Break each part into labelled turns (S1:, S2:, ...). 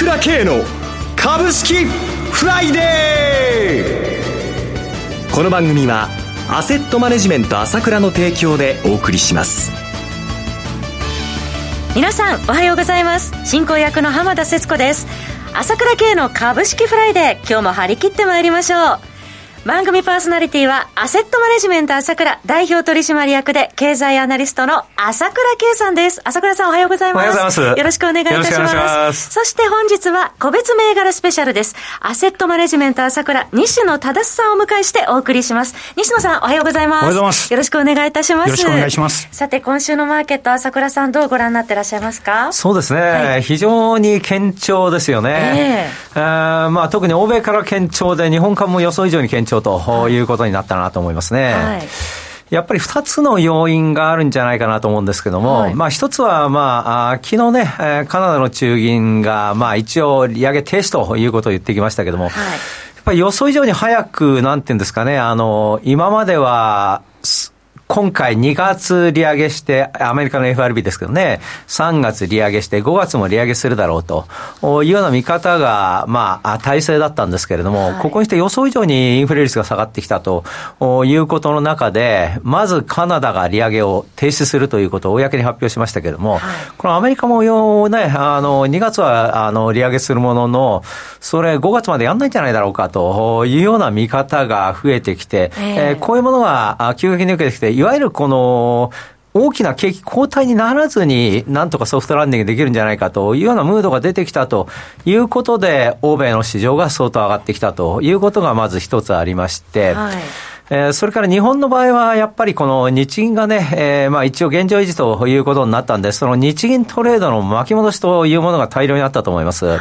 S1: 倉慶の株式フライデー。この番組はアセットマネジメント朝倉の提供でお送りします。
S2: 皆さんおはようございます。進行役の浜田節子です。朝倉慶の株式フライデー今日も張り切ってまいりましょう。番組パーソナリティは、アセットマネジメント朝倉代表取締役で、経済アナリストの朝倉慶さんです。朝倉さんおはようございます。
S3: おはようございます。
S2: よろしくお願いいたします。ますそして本日は、個別銘柄スペシャルです。アセットマネジメント朝倉、西野忠さんをお迎えしてお送りします。西野さんおはようございます。
S3: おはようございます。
S2: よろしくお願いいたします。よ
S3: ろしくお願いします。
S2: さて、今週のマーケット、朝倉さんどうご覧になってらっしゃいますか？
S3: そうですね。はい、非常に堅調ですよね。えー、あまあ、特に欧米から堅調で、日本株も予想以上に堅調ということになったなと思いますね。はい。やっぱり二つの要因があるんじゃないかなと思うんですけども、はい、まあ一つは、まあ、昨日ね、カナダの中銀が、まあ一応利上げ停止ということを言ってきましたけども、はい、やっぱり予想以上に早く、なんていうんですかね、あの、今までは、今回2月利上げして、アメリカの FRB ですけどね、3月利上げして、5月も利上げするだろうと。いうような見方が、まあ、体制だったんですけれども、はい、ここにして予想以上にインフレ率が下がってきたと。いうことの中で、まずカナダが利上げを停止するということを公に発表しましたけれども、はい、このアメリカもよね、あの、2月はあの利上げするものの、それ5月までやんないんじゃないだろうかと。いうような見方が増えてきて、えー、えー、こういうものが急激に受けてきて、いわゆるこの、大きな景気後退にならずに、なんとかソフトランディングできるんじゃないかというようなムードが出てきたということで、欧米の市場が相当上がってきたということがまず一つありまして、はいえそれから日本の場合は、やっぱりこの日銀がね、えー、まあ一応現状維持ということになったんで、その日銀トレードの巻き戻しというものが大量にあったと思います。はい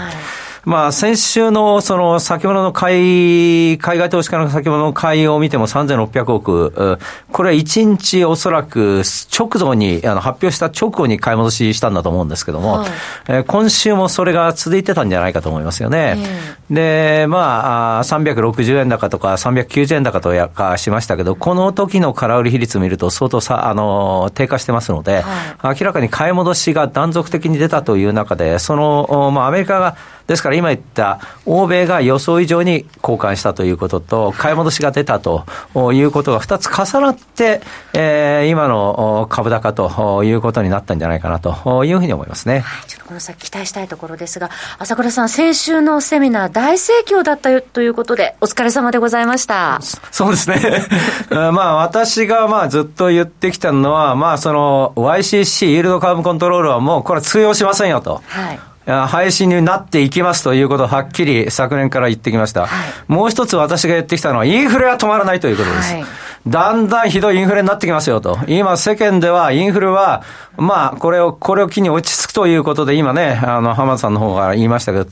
S3: まあ、先週のその先物の買い、海外投資家の先物の買いを見ても3600億、これは1日おそらく直後に、あの発表した直後に買い戻ししたんだと思うんですけども、はい、え今週もそれが続いてたんじゃないかと思いますよね。えー、で、まあ、360円高とか390円高とやかしましたけど、この時の空売り比率を見ると相当さ、あの、低下してますので、はい、明らかに買い戻しが断続的に出たという中で、その、まあ、アメリカが、ですから今言った欧米が予想以上に交換したということと、買い戻しが出たということが2つ重なって、えー、今の株高ということになったんじゃないかなというふうに思いますね。
S2: はい、ちょっとこの先期待したいところですが、朝倉さん、先週のセミナー大盛況だったということで、お疲れ様でございました。
S3: そうですね。まあ私がまあずっと言ってきたのは、まあその YCC、イールドカーブコントロールはもうこれ通用しませんよと。はい。配信になっていきますということをはっきり昨年から言ってきました。はい、もう一つ私が言ってきたのは、インフレは止まらないということです。はい、だんだんひどいインフレになってきますよと。今世間ではインフレは、まあ、これを、これを機に落ち着くということで、今ね、あの、浜田さんの方が言いましたけど、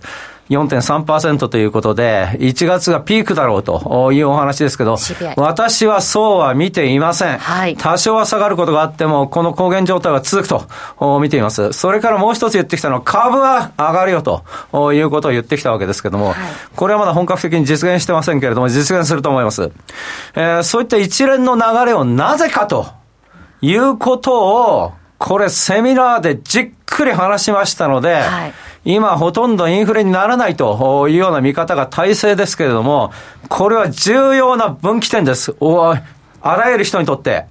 S3: 4.3%ということで、1月がピークだろうというお話ですけど、私はそうは見ていません。はい、多少は下がることがあっても、この高原状態は続くと見ています。それからもう一つ言ってきたのは、株は上がるよということを言ってきたわけですけども、はい、これはまだ本格的に実現してませんけれども、実現すると思います。えー、そういった一連の流れをなぜかということを、これセミナーでじっくり話しましたので、はい今ほとんどインフレにならないというような見方が大勢ですけれども、これは重要な分岐点です。おあらゆる人にとって。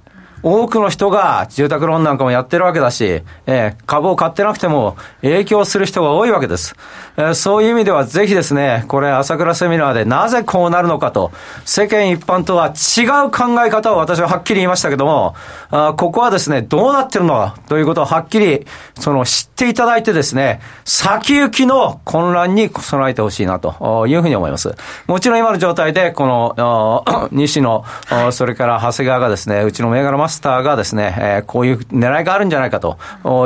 S3: 多くの人が住宅ローンなんかもやってるわけだし、えー、株を買ってなくても影響する人が多いわけです。えー、そういう意味ではぜひですね、これ朝倉セミナーでなぜこうなるのかと、世間一般とは違う考え方を私ははっきり言いましたけども、あここはですね、どうなってるのかということをはっきり、その知っていただいてですね、先行きの混乱に備えてほしいなというふうに思います。もちろん今の状態で、この、西野、それから長谷川がですね、うちの銘柄マススターがですね、えー、こういう狙いがあるんじゃないかと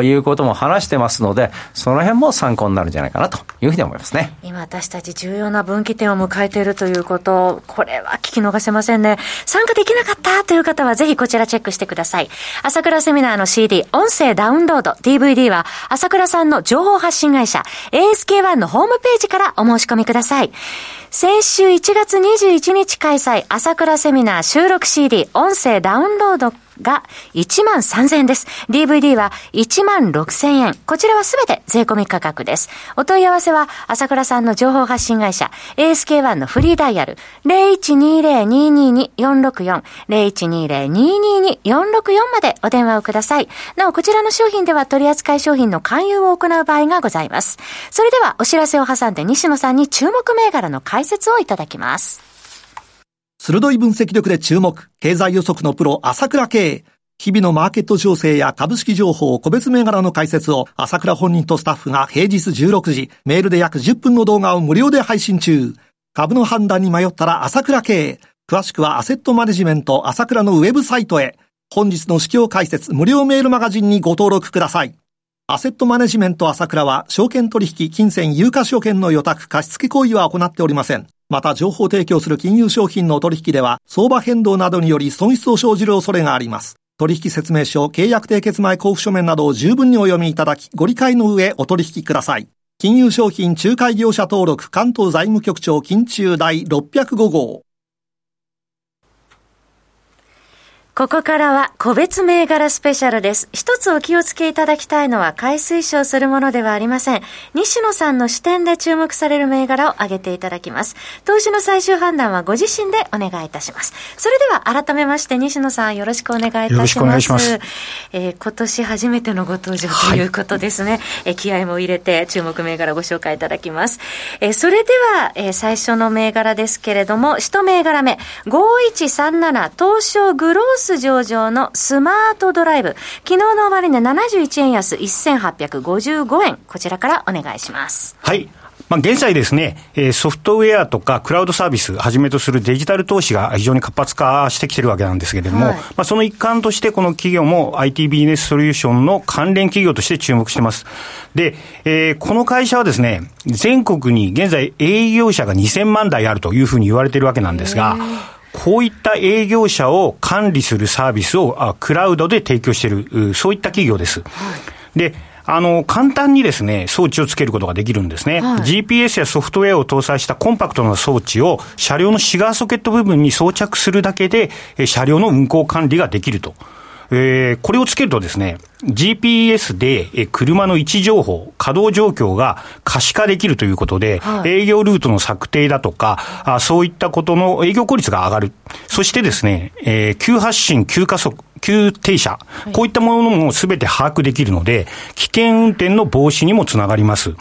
S3: いうことも話してますので、その辺も参考になるんじゃないかなというふうに思いますね。
S2: 今私たち重要な分岐点を迎えているということ、これは聞き逃せませんね。参加できなかったという方はぜひこちらチェックしてください。朝倉セミナーの CD、音声ダウンロード、DVD は朝倉さんの情報発信会社 ASK1 のホームページからお申し込みください。先週1月21日開催朝倉セミナー収録 CD 音声ダウンロードが1万3000円です。DVD は1万6000円。こちらはすべて税込み価格です。お問い合わせは、朝倉さんの情報発信会社、ASK1 のフリーダイヤル、0120-222-464、0120-222-464までお電話をください。なお、こちらの商品では取扱い商品の勧誘を行う場合がございます。それでは、お知らせを挟んで西野さんに注目銘柄の解説をいただきます。
S4: 鋭い分析力で注目、経済予測のプロ、朝倉慶。日々のマーケット情勢や株式情報、個別銘柄の解説を、朝倉本人とスタッフが平日16時、メールで約10分の動画を無料で配信中。株の判断に迷ったら朝倉慶。詳しくはアセットマネジメント朝倉のウェブサイトへ。本日の市況解説無料メールマガジンにご登録ください。アセットマネジメント朝倉は、証券取引、金銭、有価証券の予託、貸付行為は行っておりません。また、情報提供する金融商品の取引では、相場変動などにより損失を生じる恐れがあります。取引説明書、契約締結前交付書面などを十分にお読みいただき、ご理解の上お取引ください。金融商品仲介業者登録関東財務局長金中第605号。
S2: ここからは個別銘柄スペシャルです。一つお気をつけいただきたいのは買い推奨するものではありません。西野さんの視点で注目される銘柄を挙げていただきます。投資の最終判断はご自身でお願いいたします。それでは改めまして西野さんよろしくお願いいたします。よろしくお願いします。えー、今年初めてのご登場ということですね。はい、えー、気合も入れて注目銘柄をご紹介いただきます。えー、それでは、えー、最初の銘柄ですけれども、一銘柄目、5137東証グロース上場のスマートドライブ。昨日の終値71円安1855円。こちらからお願いします。
S5: はい。まあ、現在ですね、ソフトウェアとかクラウドサービスはじめとするデジタル投資が非常に活発化してきてるわけなんですけれども、はい、まあ、その一環としてこの企業も IT ビジネスソリューションの関連企業として注目してます。で、えー、この会社はですね、全国に現在営業者が2000万台あるというふうに言われているわけなんですが、こういった営業者を管理するサービスをクラウドで提供している、そういった企業です。はい、で、あの、簡単にですね、装置をつけることができるんですね。はい、GPS やソフトウェアを搭載したコンパクトな装置を車両のシガーソケット部分に装着するだけで、車両の運行管理ができると。えー、これをつけるとですね、GPS で、え車の位置情報、稼働状況が可視化できるということで、はい、営業ルートの策定だとかあ、そういったことの営業効率が上がる。そしてですね、えー、急発進、急加速、急停車、こういったものもすべて把握できるので、危険運転の防止にもつながります。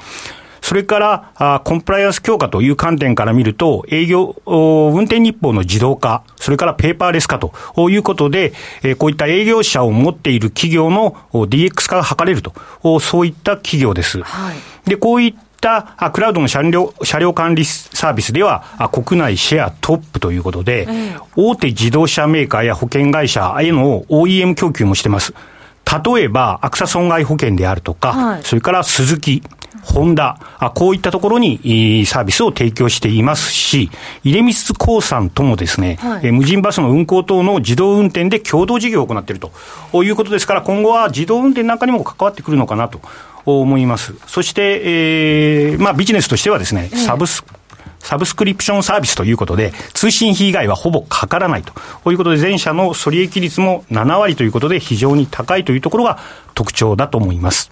S5: それから、あコンプライアンス強化という観点から見ると、営業、運転日報の自動化、それからペーパーレス化ということで、えー、こういった営業者を持っている企業の DX 化が図れると、そういった企業です。はい、で、こういったあクラウドの車両車両管理サービスではあ国内シェアトップということで、うん、大手自動車メーカーや保険会社への OEM 供給もしてます。例えば、アクサ損害保険であるとか、はい、それからスズキ、ホンダ、あこういったところにサービスを提供していますし、出光興産ともですね、はい、無人バスの運行等の自動運転で共同事業を行っていると。いうことですから、今後は自動運転なんかにも関わってくるのかなと思います。そして、えー、まあビジネスとしてはですね、サブスサブスクリプションサービスということで、通信費以外はほぼかからないと。いうことで、全社の損益率も7割ということで、非常に高いというところが特徴だと思います。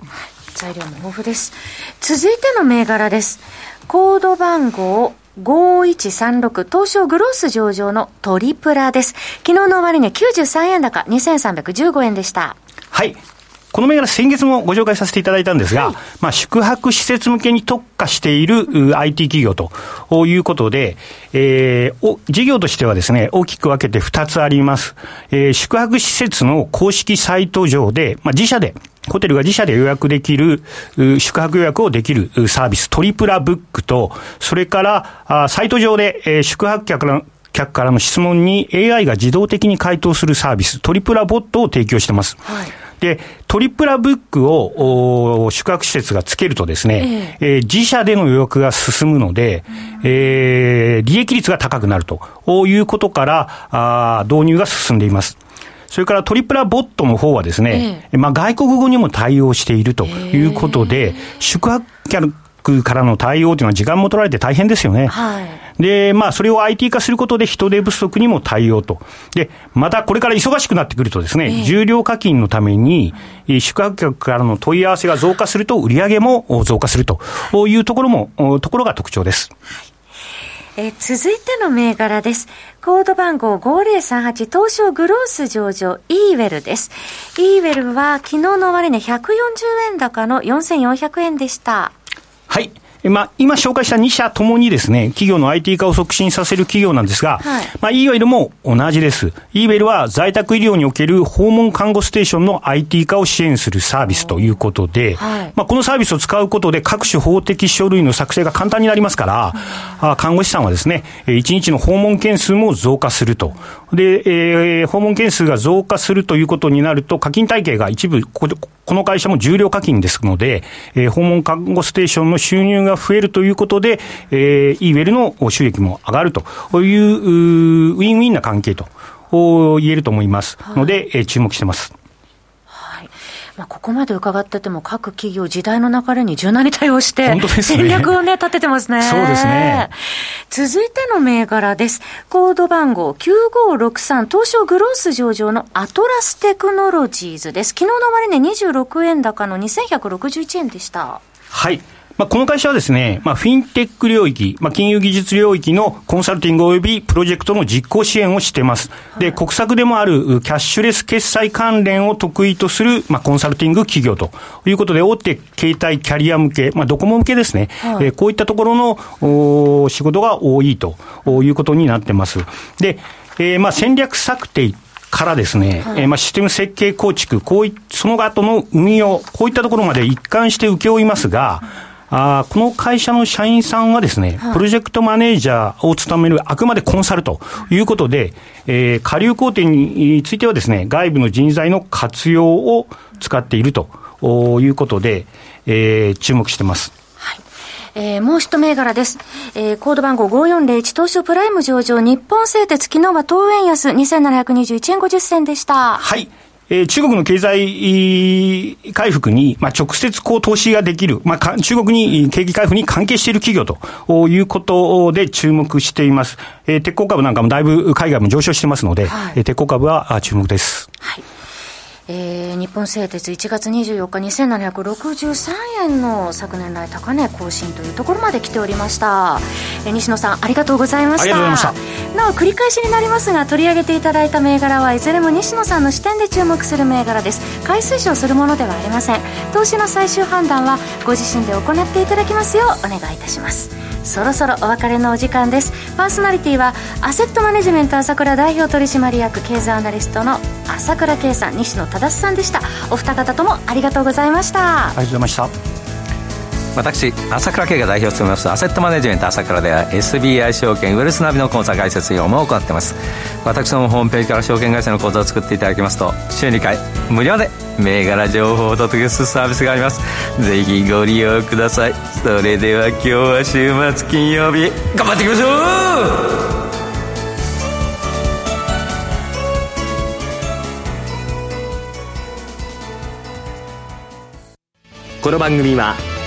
S2: 材料も豊富です。続いての銘柄です。コード番号5136東証グロース上場のトリプラです。昨日の終値93円高2315円でした。
S5: はい。この銘柄先月もご紹介させていただいたんですが、はい、まあ宿泊施設向けに特化している IT 企業ということで、えー、事業としてはですね、大きく分けて2つあります。えー、宿泊施設の公式サイト上で、まあ自社でホテルが自社で予約できる、宿泊予約をできるサービス、トリプラブックと、それから、サイト上で、え宿泊客の客からの質問に AI が自動的に回答するサービス、トリプラボットを提供してます。はいで、トリプラブックを宿泊施設がつけるとですね、えー、えー、自社での予約が進むので、えー、利益率が高くなるということからあ導入が進んでいます。それからトリプラボットの方はですね、えー、まあ外国語にも対応しているということで、宿泊客クからの対応というのは時間も取られて大変ですよね。はい。で、まあ、それを IT 化することで人手不足にも対応と。で、またこれから忙しくなってくるとですね、えー、重量課金のために、宿泊客からの問い合わせが増加すると、売上も増加するというところも、ところが特徴です。
S2: え、続いての銘柄です。コード番号5038東証グロース上場イーウェルです。イーウェルは昨日の終値140円高の4400円でした。
S5: はい。まあ、今紹介した2社ともにですね、企業の IT 化を促進させる企業なんですが、はい、まあ、イーウェルも同じです。イーウェルは在宅医療における訪問看護ステーションの IT 化を支援するサービスということで、はい、まあ、このサービスを使うことで各種法的書類の作成が簡単になりますから、うん、看護師さんはですね、1日の訪問件数も増加すると。で、えー、訪問件数が増加するということになると、課金体系が一部、この会社も重量課金ですので、えー、訪問看護ステーションの収入が増えるということで、えー、イーウェルの収益も上がるという、ウィンウィンな関係と言えると思いますので、はい、注目してます。
S2: まあ、ここまで伺ってても、各企業、時代の流れに柔軟に対応して、戦略をね、立ててますね。
S5: そうですね。
S2: 続いての銘柄です。コード番号9563、東証グロース上場のアトラステクノロジーズです。昨日の終値26円高の2161円でした。
S5: はい。まあ、この会社はですね、まあ、フィンテック領域、まあ、金融技術領域のコンサルティング及びプロジェクトの実行支援をしています。で、国策でもあるキャッシュレス決済関連を得意とする、まあ、コンサルティング企業ということで、大手携帯キャリア向け、まあ、ドコモ向けですね、はい、えー、こういったところのお仕事が多いということになってます。で、えー、まあ、戦略策定からですね、はい、えー、まあ、システム設計構築、こうい、その後の運用、こういったところまで一貫して請け負いますが、あこの会社の社員さんはですね、はい、プロジェクトマネージャーを務めるあくまでコンサルということで、えー、下流工程についてはですね、外部の人材の活用を使っているということで、えー、注目してます。
S2: えー、もう一銘柄です。えー、コード番号5401東証プライム上場日本製鉄昨日は当円安2721円50銭でした。
S5: はい。えー、中国の経済回復に、まあ、直接こう投資ができる、まあ、中国に景気回復に関係している企業ということで注目しています。えー、鉄鋼株なんかもだいぶ海外も上昇してますので、はい、鉄鋼株は注目です。
S2: はいえー、日本製鉄1月24日2763円の昨年来高値更新というところまで来ておりました、えー、西野さんありがとうございました。なお繰り返しになりますが取り上げていただいた銘柄はいずれも西野さんの視点で注目する銘柄です。買い推奨するものではありません。投資の最終判断はご自身で行っていただきますようお願いいたしますそろそろお別れのお時間です。パーソナリティはアセットマネジメント朝倉代表取締役経済アナリストの朝倉圭さん西野忠さんでした。お二方ともありがとうございました。
S5: ありがとうございました。
S3: 私朝倉慶が代表を務めますアセットマネジメント朝倉では SBI 証券ウェルスナビの口座開設業も行っています。私のホームページから証券会社の口座を作っていただきますと週2回無料で銘柄情報をお届けするサービスがあります。ぜひご利用ください。それでは今日は週末金曜日頑張っていきましょ
S1: う!この番組は